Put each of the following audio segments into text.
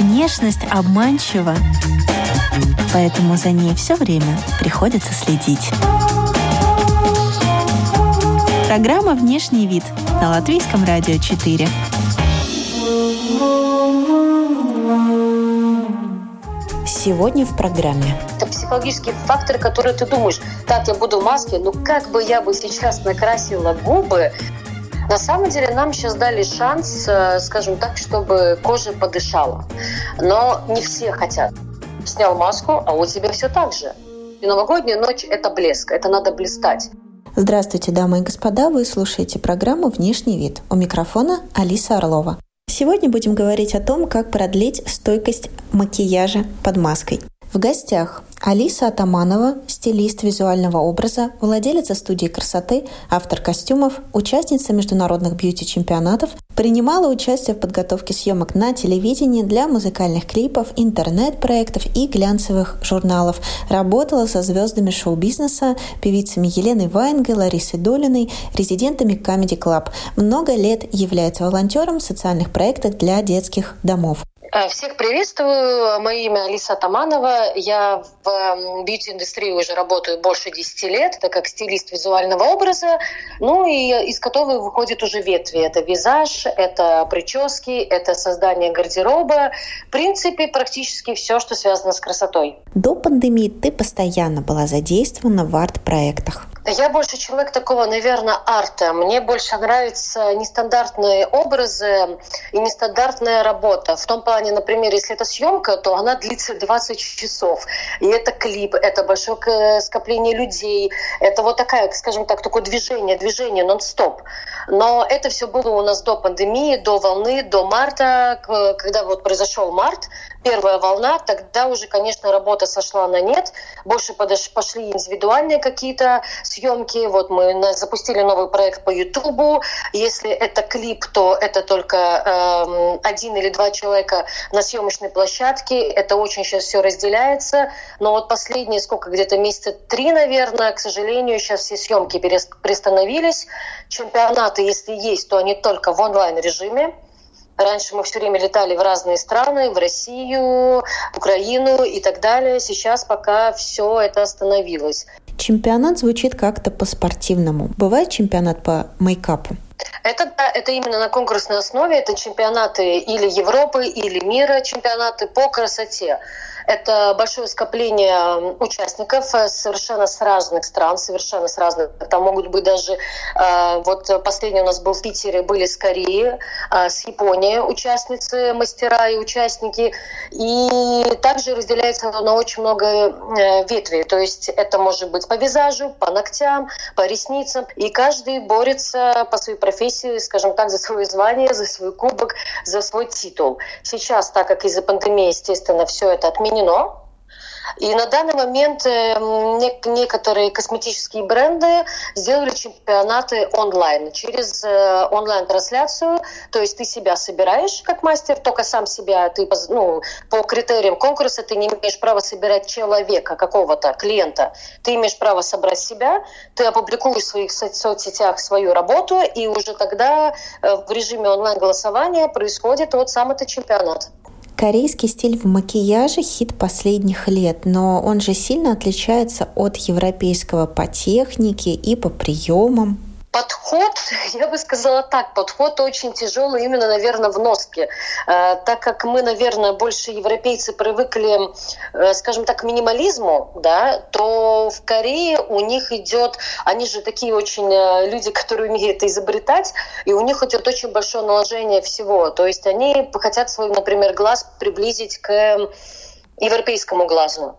Внешность обманчива, поэтому за ней все время приходится следить. Программа «Внешний вид» на Латвийском радио 4. Сегодня в программе. Психологические факторы, которые ты думаешь, так, я буду в маске, ну как бы я бы сейчас накрасила губы, на самом деле нам сейчас дали шанс, э, скажем так, чтобы кожа подышала. Но не все хотят. Снял маску, а у тебя все так же. И новогодняя ночь – это блеск, это надо блистать. Здравствуйте, дамы и господа, вы слушаете программу «Внешний вид». У микрофона Алиса Орлова. Сегодня будем говорить о том, как продлить стойкость макияжа под маской. В гостях Алиса Атаманова, стилист визуального образа, владелица студии красоты, автор костюмов, участница международных бьюти-чемпионатов, принимала участие в подготовке съемок на телевидении для музыкальных клипов, интернет-проектов и глянцевых журналов, работала со звездами шоу-бизнеса, певицами Еленой Ваенгой, Ларисой Долиной, резидентами Comedy Club. Много лет является волонтером социальных проектов для детских домов. Э, всех приветствую. Мое имя Алиса Таманова. Я в бьюти-индустрии уже работаю больше 10 лет, это как стилист визуального образа. Ну и из которого выходит уже ветви. Это визаж, это прически, это создание гардероба. В принципе, практически все, что связано с красотой. До пандемии ты постоянно была задействована в арт-проектах. Я больше человек такого, наверное, арта. Мне больше нравятся нестандартные образы и нестандартная работа. В том плане, например, если это съемка, то она длится 20 часов. И это клип, это большое скопление людей. Это вот такая, скажем так, такое движение, движение нон-стоп. Но это все было у нас до пандемии, до волны, до марта. Когда вот произошел март, первая волна, тогда уже, конечно, работа сошла на нет. Больше пошли индивидуальные какие-то съемки. Вот мы запустили новый проект по Ютубу. Если это клип, то это только э, один или два человека на съемочной площадке. Это очень сейчас все разделяется. Но вот последние сколько, где-то месяца три, наверное, к сожалению, сейчас все съемки приостановились. Чемпионаты, если есть, то они только в онлайн-режиме. Раньше мы все время летали в разные страны, в Россию, Украину и так далее. Сейчас пока все это остановилось. Чемпионат звучит как-то по-спортивному. Бывает чемпионат по мейкапу? Это, да, это именно на конкурсной основе. Это чемпионаты или Европы, или мира, чемпионаты по красоте. Это большое скопление участников э, совершенно с разных стран, совершенно с разных. Там могут быть даже, э, вот последний у нас был в Питере, были с Кореи, э, с Японии участницы, мастера и участники. И также разделяется на очень много ветвей. То есть это может быть по визажу, по ногтям, по ресницам. И каждый борется по своей профессии, скажем так, за свое звание, за свой кубок, за свой титул. Сейчас, так как из-за пандемии, естественно, все это отменено, отменено. И на данный момент э, некоторые косметические бренды сделали чемпионаты онлайн, через э, онлайн-трансляцию. То есть ты себя собираешь как мастер, только сам себя, ты ну, по критериям конкурса ты не имеешь права собирать человека, какого-то клиента. Ты имеешь право собрать себя, ты опубликуешь в своих соцсетях свою работу, и уже тогда э, в режиме онлайн-голосования происходит вот сам этот чемпионат. Корейский стиль в макияже – хит последних лет, но он же сильно отличается от европейского по технике и по приемам. Подход, я бы сказала так, подход очень тяжелый именно, наверное, в носке. Э, так как мы, наверное, больше европейцы привыкли, э, скажем так, к минимализму, да, то в Корее у них идет, они же такие очень э, люди, которые умеют изобретать, и у них идет очень большое наложение всего. То есть они хотят свой, например, глаз приблизить к европейскому глазу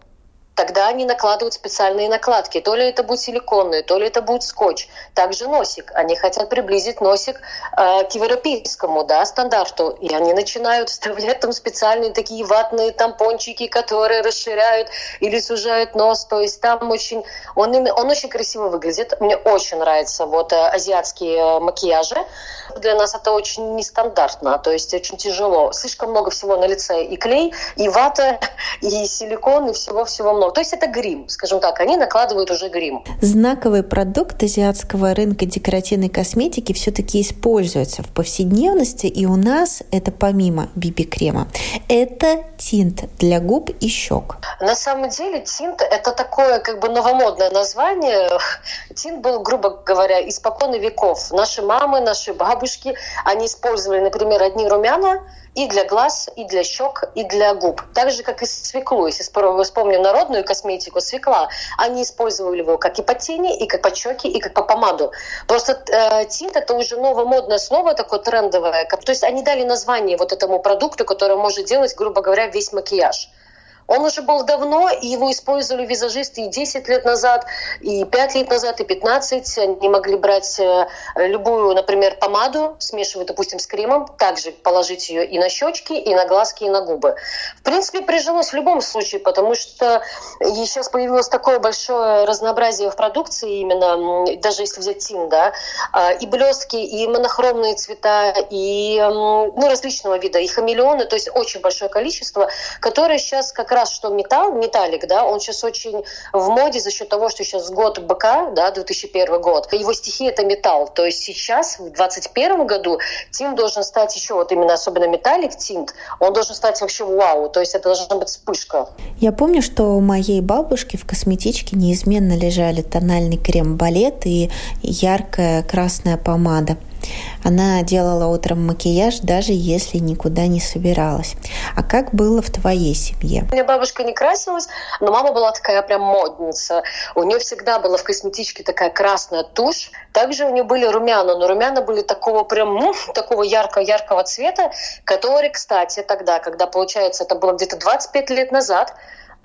тогда они накладывают специальные накладки. То ли это будет силиконные, то ли это будет скотч. Также носик. Они хотят приблизить носик э, к европейскому да, стандарту. И они начинают вставлять там специальные такие ватные тампончики, которые расширяют или сужают нос. То есть там очень... Он, он очень красиво выглядит. Мне очень нравятся вот э, азиатские э, макияжи. Для нас это очень нестандартно, то есть очень тяжело. Слишком много всего на лице. И клей, и вата, и силикон, и всего-всего много много. То есть это грим, скажем так, они накладывают уже грим. Знаковый продукт азиатского рынка декоративной косметики все-таки используется в повседневности, и у нас это помимо биби-крема. Это тинт для губ и щек. На самом деле тинт – это такое как бы новомодное название. Тинт был, грубо говоря, испокон веков. Наши мамы, наши бабушки, они использовали, например, одни румяна – и для глаз, и для щек, и для губ. Так же, как и свеклу. Если вспомним народную косметику, свекла, они использовали его как и под тени, и как под щеки, и как по помаду. Просто э, тинт – это уже новомодное слово, такое трендовое. То есть они дали название вот этому продукту, который может делать, грубо говоря, весь макияж. Он уже был давно, и его использовали визажисты и 10 лет назад, и 5 лет назад, и 15. Они могли брать э, любую, например, помаду, смешивать, допустим, с кремом, также положить ее и на щечки, и на глазки, и на губы. В принципе, прижилось в любом случае, потому что сейчас появилось такое большое разнообразие в продукции, именно, даже если взять тин, да, а, и блестки, и монохромные цвета, и ну, различного вида, и хамелеоны, то есть очень большое количество, которые сейчас как раз, что металл, металлик, да, он сейчас очень в моде за счет того, что сейчас год быка, да, 2001 год. Его стихия – это металл. То есть сейчас, в 2021 году, тинт должен стать еще, вот именно особенно металлик тинт, он должен стать вообще вау. То есть это должна быть вспышка. Я помню, что у моей бабушки в косметичке неизменно лежали тональный крем балет и яркая красная помада. Она делала утром макияж, даже если никуда не собиралась. А как было в твоей семье? У меня бабушка не красилась, но мама была такая прям модница. У нее всегда была в косметичке такая красная тушь. Также у нее были румяна, но румяна были такого прям, ну, такого ярко-яркого цвета, который, кстати, тогда, когда, получается, это было где-то 25 лет назад,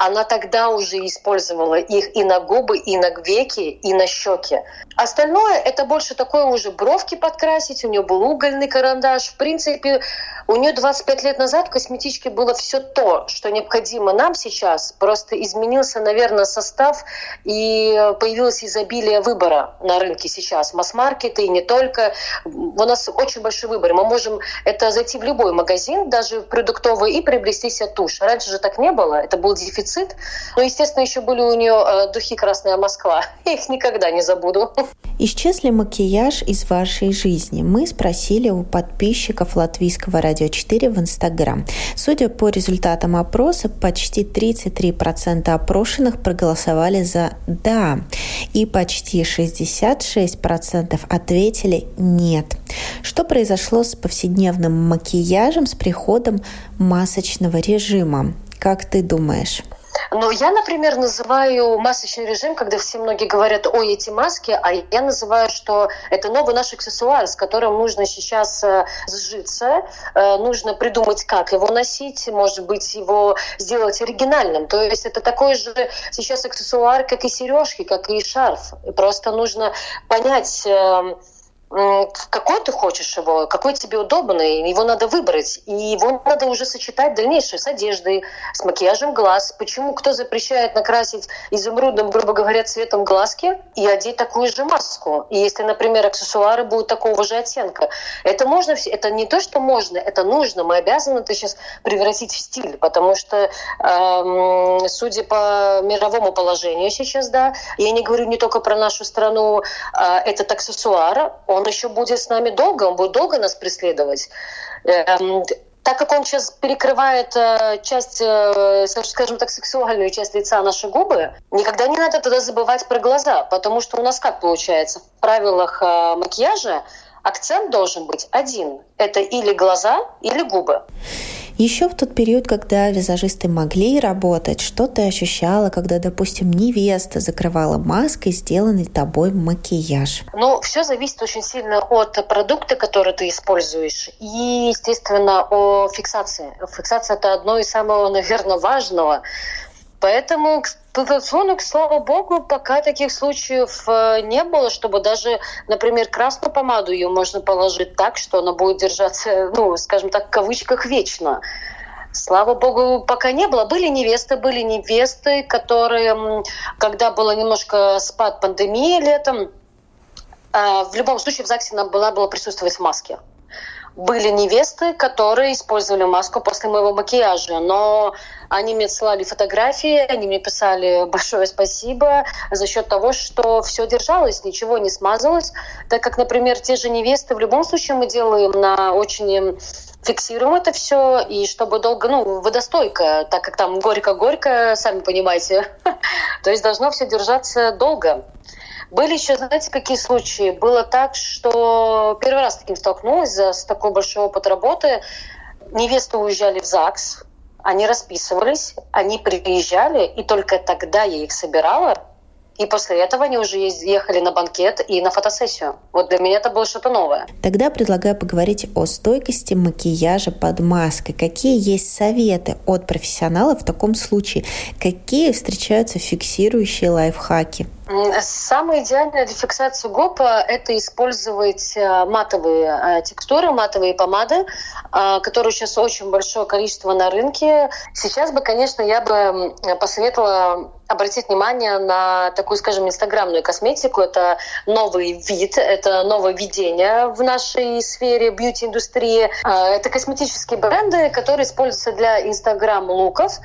она тогда уже использовала их и на губы, и на веки, и на щеки. Остальное это больше такое уже бровки подкрасить, у нее был угольный карандаш. В принципе, у нее 25 лет назад в косметичке было все то, что необходимо нам сейчас. Просто изменился, наверное, состав и появилось изобилие выбора на рынке сейчас. Масс-маркеты и не только. У нас очень большой выбор. Мы можем это зайти в любой магазин, даже продуктовый, и приобрести себе тушь. Раньше же так не было. Это был дефицит дефицит. Но, естественно, еще были у нее э, духи «Красная Москва». Их никогда не забуду. Исчез ли макияж из вашей жизни? Мы спросили у подписчиков Латвийского радио 4 в Инстаграм. Судя по результатам опроса, почти 33% опрошенных проголосовали за «да», и почти 66% ответили «нет». Что произошло с повседневным макияжем с приходом масочного режима? Как ты думаешь? Но я, например, называю масочный режим, когда все многие говорят, ой, эти маски, а я называю, что это новый наш аксессуар, с которым нужно сейчас э, сжиться, э, нужно придумать, как его носить, может быть, его сделать оригинальным. То есть это такой же сейчас аксессуар, как и сережки, как и шарф. Просто нужно понять, эм, какой ты хочешь его, какой тебе удобный, его надо выбрать. И его надо уже сочетать дальнейшее с одеждой, с макияжем глаз. Почему? Кто запрещает накрасить изумрудным, грубо говоря, цветом глазки и одеть такую же маску? И если, например, аксессуары будут такого же оттенка. Это можно, это не то, что можно, это нужно. Мы обязаны это сейчас превратить в стиль, потому что, эм, судя по мировому положению сейчас, да, я не говорю не только про нашу страну, э, этот аксессуар, он он еще будет с нами долго, он будет долго нас преследовать. Эм, так как он сейчас перекрывает э, часть, э, скажем так, сексуальную часть лица, наши губы, никогда не надо тогда забывать про глаза, потому что у нас как получается? В правилах э, макияжа акцент должен быть один. Это или глаза, или губы. Еще в тот период, когда визажисты могли работать, что ты ощущала, когда, допустим, невеста закрывала маской сделанный тобой макияж? Ну, все зависит очень сильно от продукта, который ты используешь, и, естественно, о фиксации. Фиксация – это одно из самого, наверное, важного. Поэтому по телефону, слава богу, пока таких случаев э, не было, чтобы даже, например, красную помаду ее можно положить так, что она будет держаться, ну, скажем так, в кавычках вечно. Слава богу, пока не было. Были невесты, были невесты, которые, когда было немножко спад пандемии летом, э, в любом случае в ЗАГСе нам была, было присутствовать в маске были невесты, которые использовали маску после моего макияжа, но Они мне отсылали фотографии, они мне писали большое спасибо за счет того, что все держалось, ничего не смазалось, так как, например, те же невесты в любом случае мы делаем на очень фиксируем это все, и чтобы долго, ну, водостойко, так как там горько-горько, сами понимаете. То есть должно все держаться долго. Были еще, знаете, какие случаи? Было так, что первый раз с таким столкнулась, за, с такой большой опыт работы. Невесты уезжали в ЗАГС, они расписывались, они приезжали, и только тогда я их собирала, и после этого они уже ехали на банкет и на фотосессию. Вот для меня это было что-то новое. Тогда предлагаю поговорить о стойкости макияжа под маской. Какие есть советы от профессионалов в таком случае? Какие встречаются фиксирующие лайфхаки? Самое идеальное для фиксации губ – это использовать э, матовые э, текстуры, матовые помады, э, которые сейчас очень большое количество на рынке. Сейчас бы, конечно, я бы посоветовала обратить внимание на такую, скажем, инстаграмную косметику. Это новый вид, это новое видение в нашей сфере бьюти-индустрии. Это косметические бренды, которые используются для инстаграм-луков,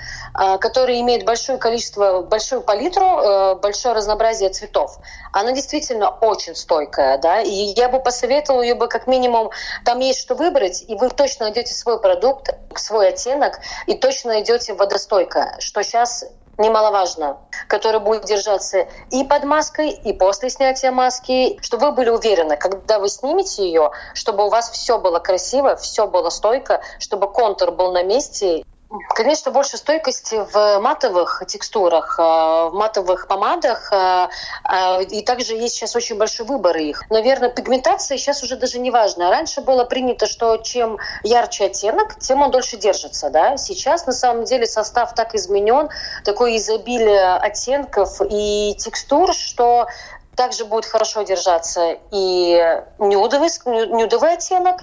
которые имеют большое количество, большую палитру, большое разнообразие разнообразие цветов. Она действительно очень стойкая, да, и я бы посоветовала ее бы как минимум, там есть что выбрать, и вы точно найдете свой продукт, свой оттенок, и точно найдете водостойкое, что сейчас немаловажно, который будет держаться и под маской, и после снятия маски, чтобы вы были уверены, когда вы снимете ее, чтобы у вас все было красиво, все было стойко, чтобы контур был на месте, Конечно, больше стойкости в матовых текстурах, э, в матовых помадах. Э, э, и также есть сейчас очень большой выбор их. Наверное, пигментация сейчас уже даже не важна. Раньше было принято, что чем ярче оттенок, тем он дольше держится. Да? Сейчас на самом деле состав так изменен, такое изобилие оттенков и текстур, что также будет хорошо держаться и нюдовый, нюдовый оттенок,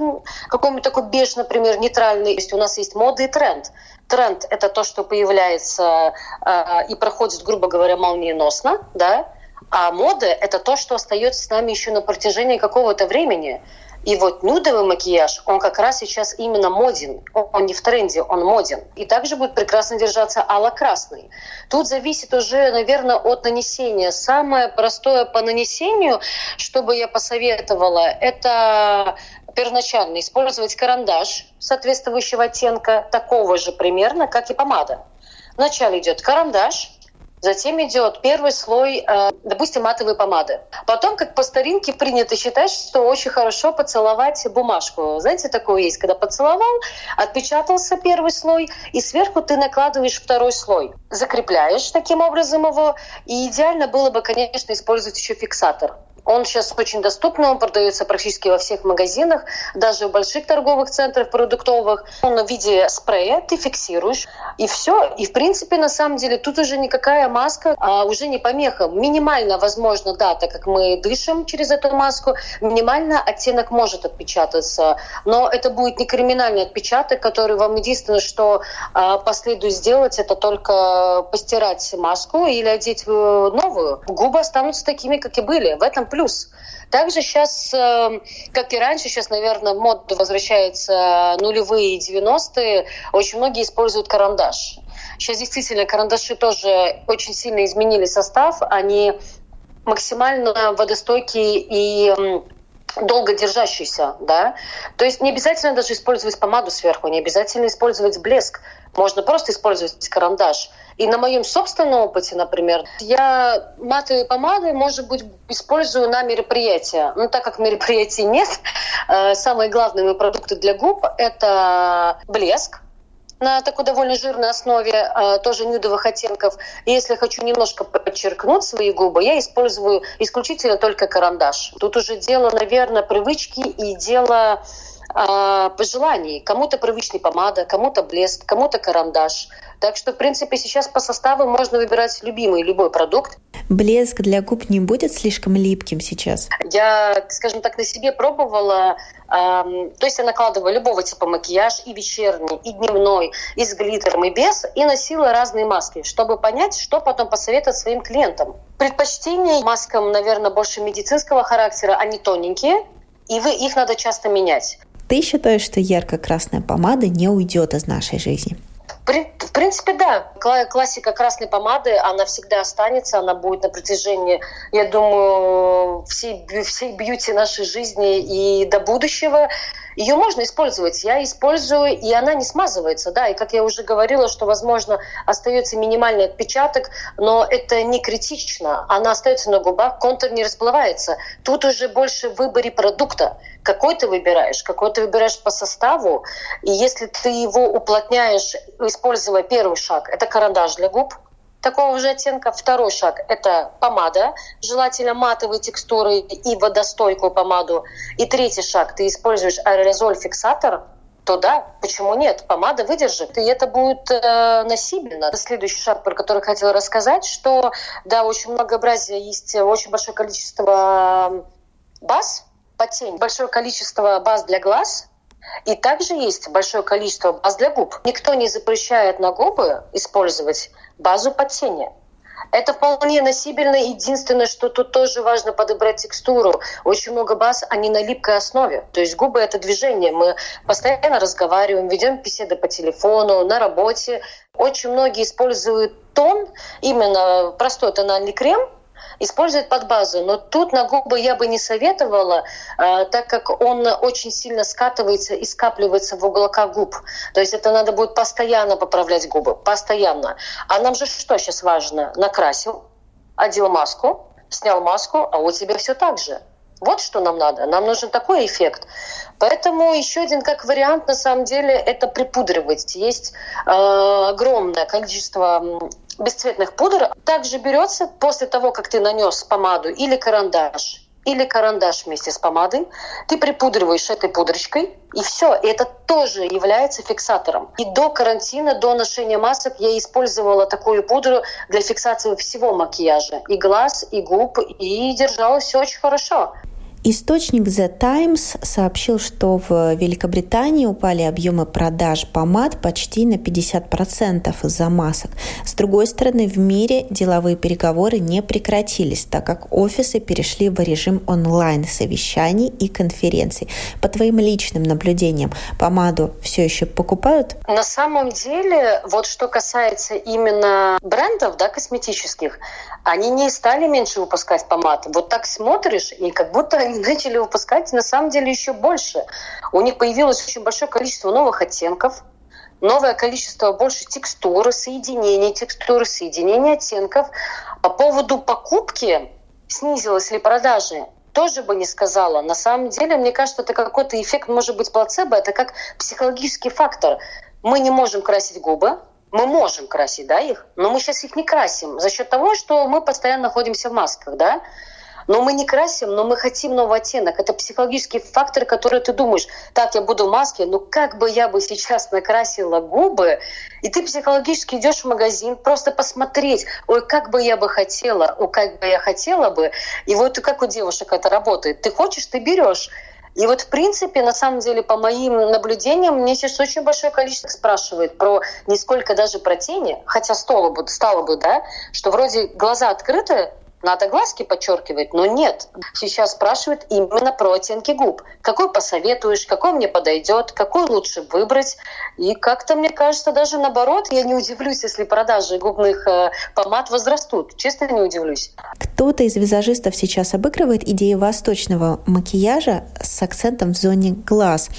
какой-нибудь такой беж, например, нейтральный. То есть у нас есть мода и тренд. Тренд – это то, что появляется э, и проходит, грубо говоря, молниеносно, да, а мода – это то, что остается с нами еще на протяжении какого-то времени. И вот нюдовый макияж, он как раз сейчас именно моден. Он не в тренде, он моден. И также будет прекрасно держаться алло-красный. Тут зависит уже, наверное, от нанесения. Самое простое по нанесению, что бы я посоветовала, это первоначально использовать карандаш соответствующего оттенка, такого же примерно, как и помада. Вначале идет карандаш, Затем идет первый слой, э, допустим, матовой помады. Потом, как по старинке принято считать, что очень хорошо поцеловать бумажку. Знаете, такое есть, когда поцеловал, отпечатался первый слой, и сверху ты накладываешь второй слой. Закрепляешь таким образом его. И идеально было бы, конечно, использовать еще фиксатор. Он сейчас очень доступный, он продается практически во всех магазинах, даже в больших торговых центрах продуктовых. Он в виде спрея, ты фиксируешь, и все. И в принципе, на самом деле, тут уже никакая маска а, уже не помеха. Минимально, возможно, да, так как мы дышим через эту маску, минимально оттенок может отпечататься, но это будет не криминальный отпечаток, который вам единственное, что а, последует сделать, это только постирать маску или одеть новую. Губы останутся такими, как и были. В этом плюс. Также сейчас, эм, как и раньше, сейчас, наверное, в моду возвращаются нулевые и 90-е, очень многие используют карандаш. Сейчас действительно карандаши тоже очень сильно изменили состав, они максимально водостойкие и долго держащийся, да. То есть не обязательно даже использовать помаду сверху, не обязательно использовать блеск. Можно просто использовать карандаш. И на моем собственном опыте, например, я матовые помады, может быть, использую на мероприятия. Но так как мероприятий нет, э, самые главные продукты для губ – это блеск, на такой довольно жирной основе, э, тоже нюдовых оттенков. Если хочу немножко подчеркнуть свои губы, я использую исключительно только карандаш. Тут уже дело, наверное, привычки и дело э, пожеланий. Кому-то привычный помада, кому-то блеск, кому-то карандаш. Так что, в принципе, сейчас по составу можно выбирать любимый, любой продукт. Блеск для губ не будет слишком липким сейчас? Я, скажем так, на себе пробовала. Эм, то есть я накладывала любого типа макияж, и вечерний, и дневной, и с глиттером, и без, и носила разные маски, чтобы понять, что потом посоветовать своим клиентам. Предпочтение маскам, наверное, больше медицинского характера, они тоненькие, и вы, их надо часто менять. Ты считаешь, что ярко-красная помада не уйдет из нашей жизни? В принципе, да. Классика красной помады, она всегда останется, она будет на протяжении, я думаю, всей, всей бьюти нашей жизни и до будущего. Ее можно использовать. Я использую, и она не смазывается. Да, и как я уже говорила, что, возможно, остается минимальный отпечаток, но это не критично. Она остается на губах, контур не расплывается. Тут уже больше в выборе продукта. Какой ты выбираешь? Какой ты выбираешь по составу? И если ты его уплотняешь, используя первый шаг, это карандаш для губ, такого же оттенка. Второй шаг – это помада, желательно матовой текстуры и водостойкую помаду. И третий шаг – ты используешь аэрозоль-фиксатор, то да, почему нет? Помада выдержит, и это будет э, носибельно. Следующий шаг, про который хотела рассказать, что да, очень многообразие, есть очень большое количество баз под тень, большое количество баз для глаз, и также есть большое количество баз для губ. Никто не запрещает на губы использовать базу под тени. Это вполне носибельно. Единственное, что тут тоже важно подобрать текстуру. Очень много баз, они на липкой основе. То есть губы — это движение. Мы постоянно разговариваем, ведем беседы по телефону, на работе. Очень многие используют тон, именно простой тональный крем, использует под базу. Но тут на губы я бы не советовала, э, так как он очень сильно скатывается и скапливается в уголках губ. То есть это надо будет постоянно поправлять губы, постоянно. А нам же что сейчас важно? Накрасил, одел маску, снял маску, а у тебя все так же. Вот что нам надо. Нам нужен такой эффект. Поэтому еще один как вариант, на самом деле, это припудривать. Есть э, огромное количество бесцветных пудр. Также берется после того, как ты нанес помаду или карандаш, или карандаш вместе с помадой, ты припудриваешь этой пудрочкой, и все. И это тоже является фиксатором. И до карантина, до ношения масок я использовала такую пудру для фиксации всего макияжа. И глаз, и губ, и держала все очень хорошо. Источник The Times сообщил, что в Великобритании упали объемы продаж помад почти на 50% из-за масок. С другой стороны, в мире деловые переговоры не прекратились, так как офисы перешли в режим онлайн-совещаний и конференций. По твоим личным наблюдениям, помаду все еще покупают? На самом деле, вот что касается именно брендов да, косметических, они не стали меньше выпускать помад. Вот так смотришь, и как будто начали выпускать на самом деле еще больше. У них появилось очень большое количество новых оттенков, новое количество больше текстуры, соединений текстуры, соединений оттенков. По поводу покупки, снизилась ли продажи, тоже бы не сказала. На самом деле, мне кажется, это какой-то эффект, может быть, плацебо, это как психологический фактор. Мы не можем красить губы, мы можем красить да, их, но мы сейчас их не красим за счет того, что мы постоянно находимся в масках, да. Но мы не красим, но мы хотим новый оттенок. Это психологический фактор, который ты думаешь, так, я буду в маске, ну как бы я бы сейчас накрасила губы, и ты психологически идешь в магазин, просто посмотреть, ой, как бы я бы хотела, ой, как бы я хотела бы. И вот как у девушек это работает. Ты хочешь, ты берешь. И вот, в принципе, на самом деле, по моим наблюдениям, мне сейчас очень большое количество спрашивает про не сколько даже про тени, хотя стало бы, стало бы, да, что вроде глаза открыты, надо глазки подчеркивать, но нет. Сейчас спрашивают именно про оттенки губ. Какой посоветуешь, какой мне подойдет, какой лучше выбрать. И как-то, мне кажется, даже наоборот, я не удивлюсь, если продажи губных э, помад возрастут. Честно, не удивлюсь. Кто-то из визажистов сейчас обыгрывает идею восточного макияжа с акцентом в зоне глаз.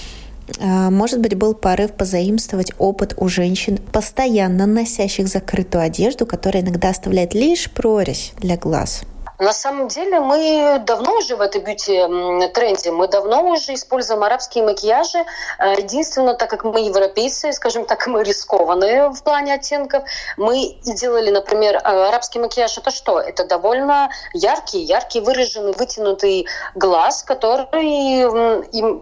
А, может быть, был порыв позаимствовать опыт у женщин, постоянно носящих закрытую одежду, которая иногда оставляет лишь прорезь для глаз. На самом деле мы давно уже в этой бьюти-тренде, мы давно уже используем арабские макияжи. Э, единственное, так как мы европейцы, скажем так, мы рискованные в плане оттенков, мы делали, например, э, арабский макияж. Это что? Это довольно яркий, яркий, выраженный, вытянутый глаз, который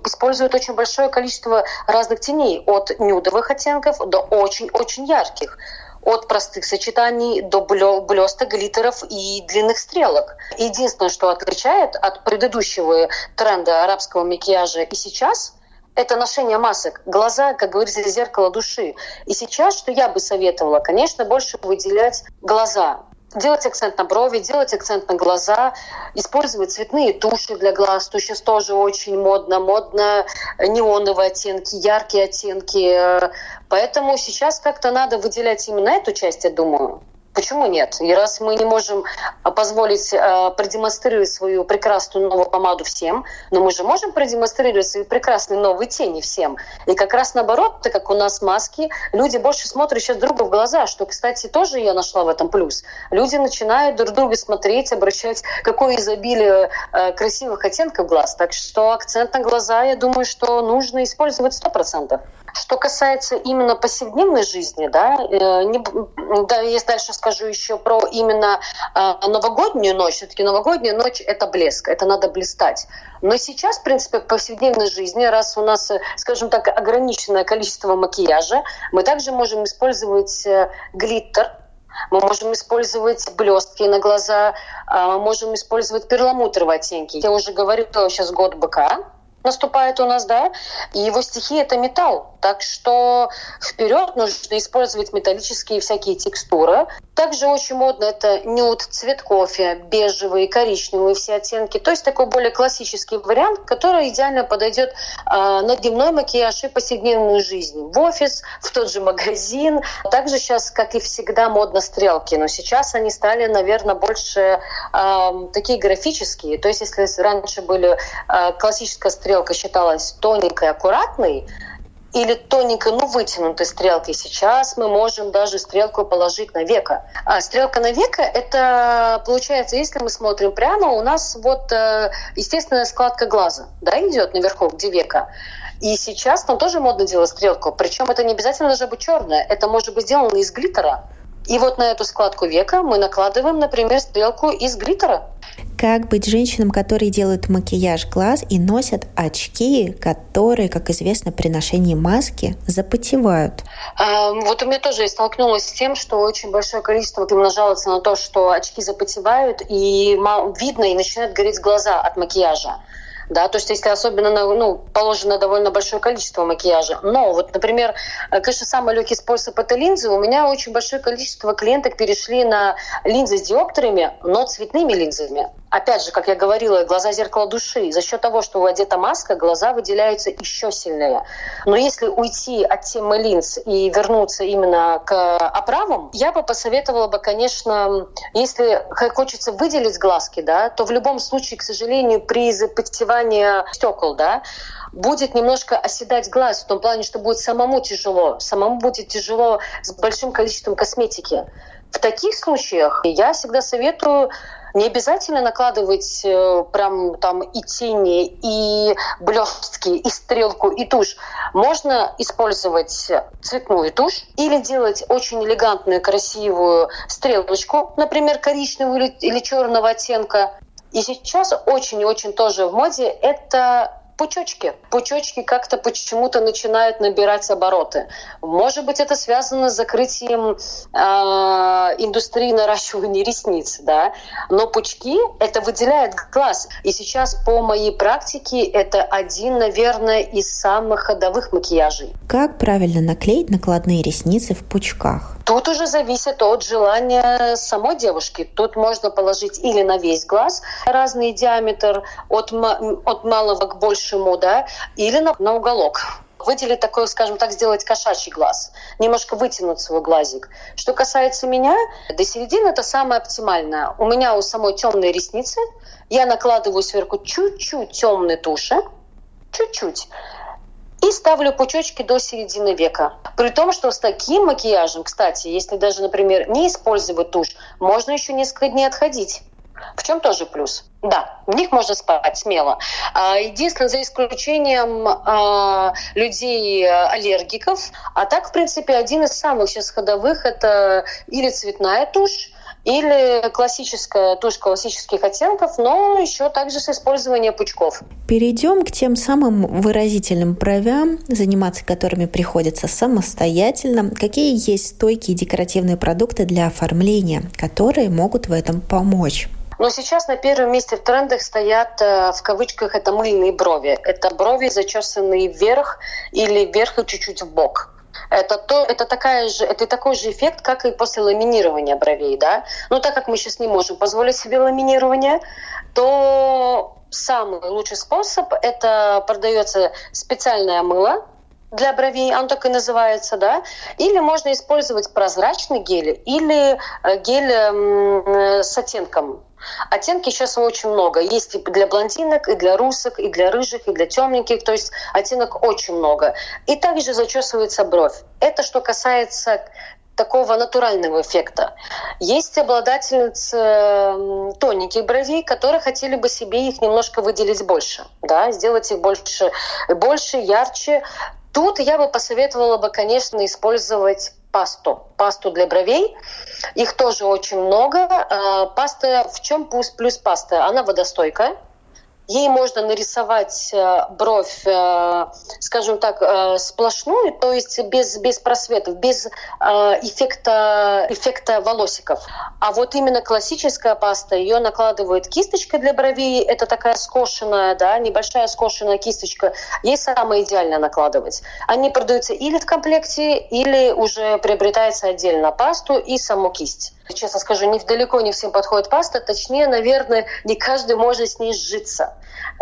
использует очень большое количество разных теней, от нюдовых оттенков до очень-очень ярких от простых сочетаний до блесток, глиттеров и длинных стрелок. Единственное, что отличает от предыдущего тренда арабского макияжа и сейчас, это ношение масок. Глаза, как говорится, зеркало души. И сейчас, что я бы советовала, конечно, больше выделять глаза. Делать акцент на брови, делать акцент на глаза, использовать цветные туши для глаз, то сейчас тоже очень модно, модно неоновые оттенки, яркие оттенки. Поэтому сейчас как-то надо выделять именно эту часть, я думаю. Почему нет? И раз мы не можем а, позволить э, продемонстрировать свою прекрасную новую помаду всем, но мы же можем продемонстрировать свои прекрасные новые тени всем. И как раз наоборот, так как у нас маски, люди больше смотрят сейчас друга в глаза, что, кстати, тоже я нашла в этом плюс. Люди начинают друг друга смотреть, обращать, какое изобилие э, красивых оттенков глаз. Так что акцент на глаза, я думаю, что нужно использовать сто процентов. Что касается именно повседневной жизни, да, э, не, да, если дальше скажу еще про именно э, новогоднюю ночь. Все-таки новогодняя ночь – это блеск, это надо блистать. Но сейчас, в принципе, в повседневной жизни, раз у нас, скажем так, ограниченное количество макияжа, мы также можем использовать э, глиттер, мы можем использовать блестки на глаза, мы можем использовать перламутровые оттенки. Я уже говорила, сейчас год быка, наступает у нас, да, и его стихия – это металл. Так что вперед нужно использовать металлические всякие текстуры. Также очень модно это нюд, цвет кофе, бежевые, коричневые все оттенки. То есть такой более классический вариант, который идеально подойдет э, на дневной макияж и повседневную жизнь. В офис, в тот же магазин. Также сейчас, как и всегда, модно стрелки. Но сейчас они стали, наверное, больше э, такие графические. То есть если раньше были э, классическая стрелка считалась тоненькой, аккуратной, или тоненькой, ну, вытянутой стрелкой. Сейчас мы можем даже стрелку положить на века. А стрелка на века – это, получается, если мы смотрим прямо, у нас вот э, естественная складка глаза, да, идет наверху, где века. И сейчас там тоже модно делать стрелку. Причем это не обязательно должна быть черная. Это может быть сделано из глиттера. И вот на эту складку века мы накладываем, например, стрелку из глиттера. Как быть женщинам, которые делают макияж глаз и носят очки, которые, как известно, при ношении маски запотевают? А, вот у меня тоже столкнулась с тем, что очень большое количество именно жалуется на то, что очки запотевают, и видно, и начинают гореть глаза от макияжа да, то есть если особенно ну, положено довольно большое количество макияжа. Но вот, например, э, конечно, самый легкий способ это линзы. У меня очень большое количество клиенток перешли на линзы с диоптрами, но цветными линзами опять же, как я говорила, глаза зеркало души. За счет того, что одета маска, глаза выделяются еще сильнее. Но если уйти от темы линз и вернуться именно к оправам, я бы посоветовала бы, конечно, если хочется выделить глазки, да, то в любом случае, к сожалению, при запотевании стекол, да, будет немножко оседать глаз в том плане, что будет самому тяжело. Самому будет тяжело с большим количеством косметики. В таких случаях я всегда советую не обязательно накладывать э, прям там и тени, и блестки, и стрелку, и тушь. Можно использовать цветную тушь или делать очень элегантную, красивую стрелочку, например, коричневую или, или черного оттенка. И сейчас очень и очень тоже в моде это пучочки. Пучочки как-то почему-то начинают набирать обороты. Может быть, это связано с закрытием э, индустрии наращивания ресниц, да. Но пучки это выделяет глаз. И сейчас по моей практике это один, наверное, из самых ходовых макияжей. Как правильно наклеить накладные ресницы в пучках? Тут уже зависит от желания самой девушки. Тут можно положить или на весь глаз разный диаметр, от, от малого к большему, да, или на, на уголок выделить такой, скажем так, сделать кошачий глаз, немножко вытянуть свой глазик. Что касается меня, до середины это самое оптимальное. У меня у самой темные ресницы, я накладываю сверху чуть-чуть темной туши, чуть-чуть и ставлю пучочки до середины века. При том, что с таким макияжем, кстати, если даже, например, не использовать тушь, можно еще несколько дней отходить. В чем тоже плюс. Да, в них можно спать смело. А, единственное, за исключением а, людей аллергиков. А так, в принципе, один из самых сейчас ходовых – это или цветная тушь, или классическая тушь классических оттенков, но еще также с использованием пучков. Перейдем к тем самым выразительным бровям, заниматься которыми приходится самостоятельно. Какие есть стойкие декоративные продукты для оформления, которые могут в этом помочь? Но сейчас на первом месте в трендах стоят, э, в кавычках, это мыльные брови. Это брови, зачесанные вверх или вверх и чуть-чуть в бок. Это, то, это, такая же, это такой же эффект, как и после ламинирования бровей. Да? Но так как мы сейчас не можем позволить себе ламинирование, то самый лучший способ – это продается специальное мыло, для бровей, оно так и называется, да, или можно использовать прозрачный гель или э, гель э, с оттенком. Оттенки сейчас очень много. Есть и для блондинок, и для русок, и для рыжих, и для темненьких. То есть оттенок очень много. И также зачесывается бровь. Это что касается такого натурального эффекта. Есть обладательницы тоненьких бровей, которые хотели бы себе их немножко выделить больше, да, сделать их больше, больше, ярче. Тут я бы посоветовала бы, конечно, использовать пасту. Пасту для бровей. Их тоже очень много. А, паста, в чем плюс пасты? Она водостойкая Ей можно нарисовать э, бровь, э, скажем так, э, сплошную, то есть без, без просветов, без эффекта, эффекта волосиков. А вот именно классическая паста, ее накладывают кисточкой для бровей, это такая скошенная, да, небольшая скошенная кисточка, ей самое идеально накладывать. Они продаются или в комплекте, или уже приобретается отдельно пасту и саму кисть. Честно скажу, не, далеко не всем подходит паста, точнее, наверное, не каждый может с ней сжиться.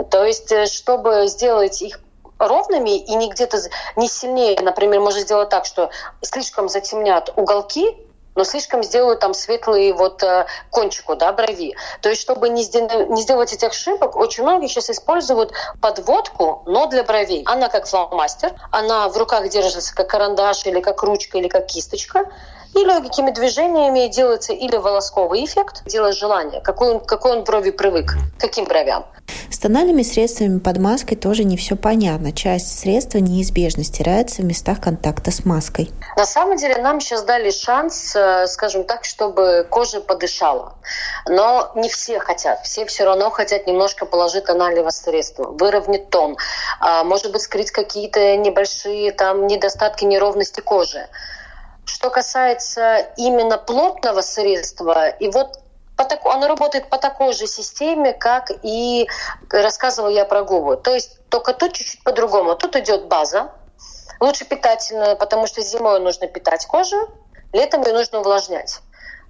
То есть, э, чтобы сделать их ровными и не где-то не сильнее, например, можно сделать так, что слишком затемнят уголки, но слишком сделают там светлые вот э, кончику, да, брови. То есть, чтобы не, не сделать этих ошибок, очень многие сейчас используют подводку, но для бровей. Она как фломастер, она в руках держится как карандаш или как ручка или как кисточка, и легкими движениями делается или волосковый эффект, делает желание, какой он, какой он брови привык, каким бровям. С тональными средствами под маской тоже не все понятно. Часть средства неизбежно стирается в местах контакта с маской. На самом деле нам сейчас дали шанс, э, скажем так, чтобы кожа подышала. Но не все хотят. Все все равно хотят немножко положить тонального средства, выровнять тон, а, может быть, скрыть какие-то небольшие там недостатки, неровности кожи. Что касается именно плотного средства, и вот по так, оно работает по такой же системе, как и рассказывала я про губы. То есть только тут чуть-чуть по-другому. Тут идет база, лучше питательная, потому что зимой нужно питать кожу, летом ее нужно увлажнять.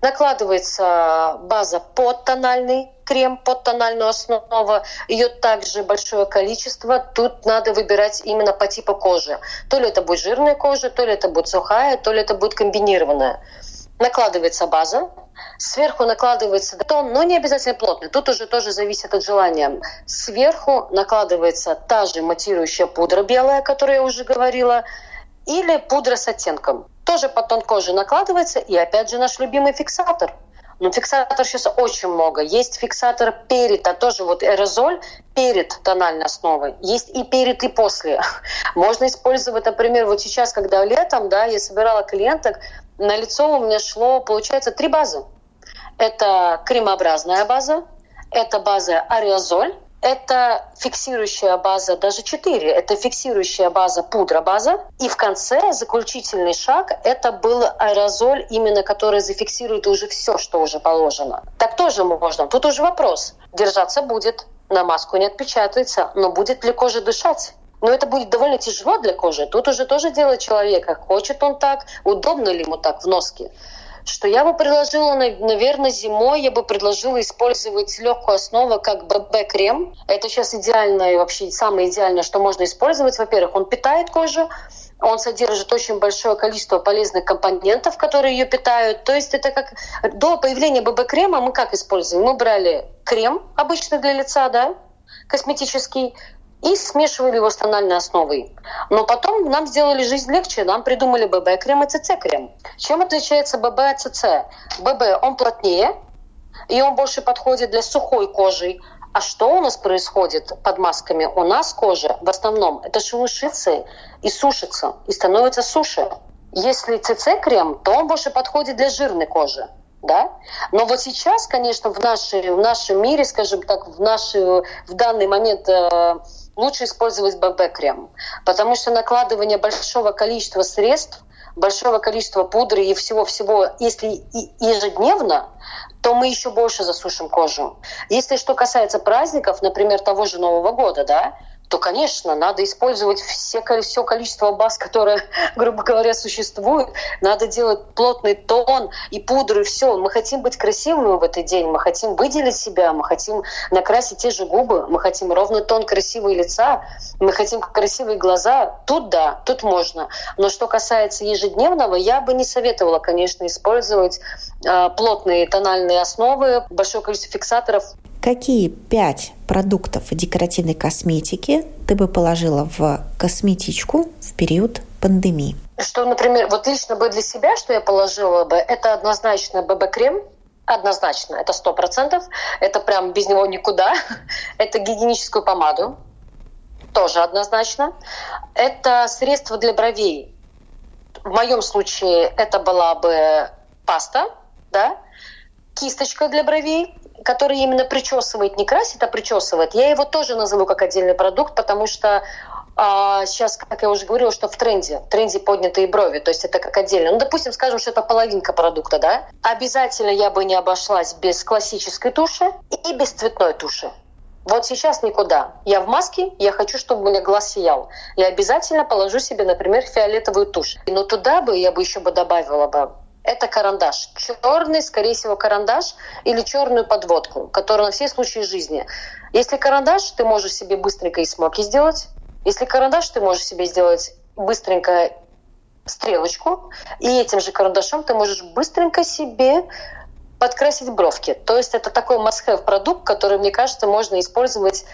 Накладывается база под тональный крем, под тональную основу. Ее также большое количество. Тут надо выбирать именно по типу кожи. То ли это будет жирная кожа, то ли это будет сухая, то ли это будет комбинированная. Накладывается база, сверху накладывается тон, но не обязательно плотный. Тут уже тоже зависит от желания. Сверху накладывается та же матирующая пудра белая, о которой я уже говорила, или пудра с оттенком. Тоже под тон кожи накладывается, и опять же наш любимый фиксатор. Но фиксатор сейчас очень много. Есть фиксатор перед, а тоже вот аэрозоль перед тональной основой. Есть и перед, и после. Можно использовать, например, вот сейчас, когда летом, да, я собирала клиенток, на лицо у меня шло, получается, три базы. Это кремообразная база, это база аэрозоль, это фиксирующая база, даже 4, это фиксирующая база, пудра база. И в конце заключительный шаг, это был аэрозоль, именно который зафиксирует уже все, что уже положено. Так тоже можно. Тут уже вопрос. Держаться будет, на маску не отпечатается, но будет ли кожа дышать? Но это будет довольно тяжело для кожи. Тут уже тоже дело человека. Хочет он так, удобно ли ему так в носке что я бы предложила, наверное, зимой я бы предложила использовать легкую основу, как ББ-крем. Это сейчас идеально и вообще самое идеальное, что можно использовать. Во-первых, он питает кожу, он содержит очень большое количество полезных компонентов, которые ее питают. То есть это как до появления ББ-крема мы как используем? Мы брали крем обычный для лица, да, косметический, и смешивали его с тональной основой. Но потом нам сделали жизнь легче, нам придумали ББ-крем и ЦЦ-крем. Чем отличается ББ от ЦЦ? ББ, он плотнее, и он больше подходит для сухой кожи. А что у нас происходит под масками? У нас кожа в основном это шелушится и сушится, и становится суше. Если ЦЦ-крем, то он больше подходит для жирной кожи да. Но вот сейчас, конечно, в, нашей, в нашем мире, скажем так, в, нашей, в данный момент э, лучше использовать ББ-крем, потому что накладывание большого количества средств, большого количества пудры и всего-всего, если ежедневно, то мы еще больше засушим кожу. Если что касается праздников, например, того же Нового года, да, то, конечно, надо использовать все, все количество баз, которое, грубо говоря, существует. Надо делать плотный тон и пудру, и все. Мы хотим быть красивыми в этот день, мы хотим выделить себя, мы хотим накрасить те же губы, мы хотим ровный тон красивого лица, мы хотим красивые глаза. Тут да, тут можно. Но что касается ежедневного, я бы не советовала, конечно, использовать э, плотные тональные основы, большое количество фиксаторов. Какие пять продуктов декоративной косметики ты бы положила в косметичку в период пандемии? Что, например, вот лично бы для себя, что я положила бы, это однозначно ББ-крем, однозначно, это сто процентов, это прям без него никуда. это гигиеническую помаду, тоже однозначно. Это средство для бровей. В моем случае это была бы паста, да, кисточка для бровей, который именно причесывает, не красит, а причесывает, я его тоже назову как отдельный продукт, потому что а сейчас, как я уже говорила, что в тренде, в тренде поднятые брови, то есть это как отдельно. Ну, допустим, скажем, что это половинка продукта, да? Обязательно я бы не обошлась без классической туши и без цветной туши. Вот сейчас никуда. Я в маске, я хочу, чтобы у меня глаз сиял. Я обязательно положу себе, например, фиолетовую тушь. Но туда бы я бы еще бы добавила бы это карандаш. Черный, скорее всего, карандаш или черную подводку, которая на все случаи жизни. Если карандаш, ты можешь себе быстренько и смоки сделать. Если карандаш, ты можешь себе сделать быстренько стрелочку. И этим же карандашом ты можешь быстренько себе подкрасить бровки. То есть это такой must-have продукт, который, мне кажется, можно использовать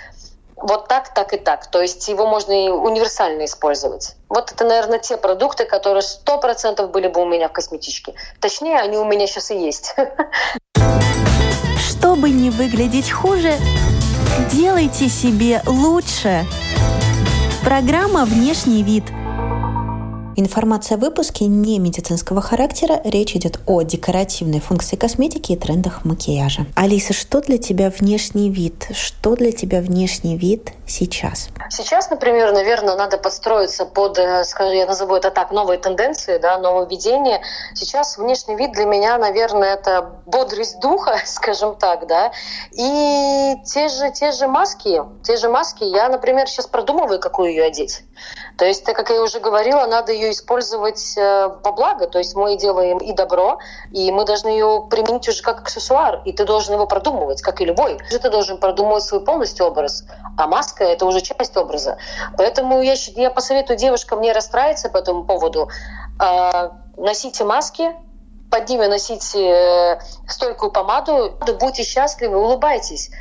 вот так, так и так. То есть его можно и универсально использовать. Вот это, наверное, те продукты, которые сто процентов были бы у меня в косметичке. Точнее, они у меня сейчас и есть. Чтобы не выглядеть хуже, делайте себе лучше. Программа «Внешний вид» – Информация в выпуске не медицинского характера. Речь идет о декоративной функции косметики и трендах макияжа. Алиса, что для тебя внешний вид? Что для тебя внешний вид сейчас? Сейчас, например, наверное, надо подстроиться под, э, скажем, я назову это так, новые тенденции, да, нововведения. Сейчас внешний вид для меня, наверное, это бодрость духа, скажем так, да, и те же, те же маски, те же маски, я, например, сейчас продумываю, какую ее одеть. То есть, как я уже говорила, надо ее использовать э, во благо. То есть мы делаем и добро, и мы должны ее применить уже как аксессуар. И ты должен его продумывать, как и любой. Ты должен продумывать свой полностью образ. А маска — это уже часть образа. Поэтому я, я посоветую девушкам не расстраиваться по этому поводу. А, носите маски, под ними носите э, стойкую помаду, будьте счастливы, улыбайтесь.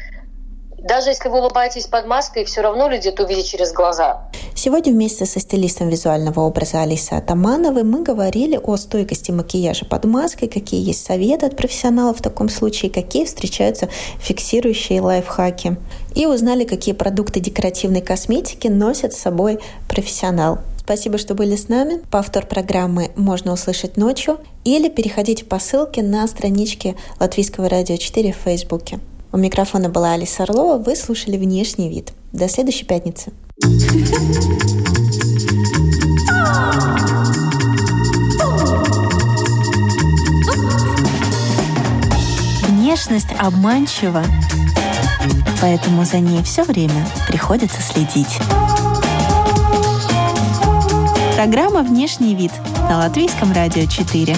Даже если вы улыбаетесь под маской, все равно люди это увидят через глаза. Сегодня вместе со стилистом визуального образа Алисой Атамановой мы говорили о стойкости макияжа под маской, какие есть советы от профессионалов в таком случае, какие встречаются фиксирующие лайфхаки. И узнали, какие продукты декоративной косметики носят с собой профессионал. Спасибо, что были с нами. Повтор программы можно услышать ночью или переходите по ссылке на страничке Латвийского радио 4 в Фейсбуке. У микрофона была Алиса Орлова. Вы слушали «Внешний вид». До следующей пятницы. Внешность обманчива, поэтому за ней все время приходится следить. Программа «Внешний вид» на Латвийском радио 4.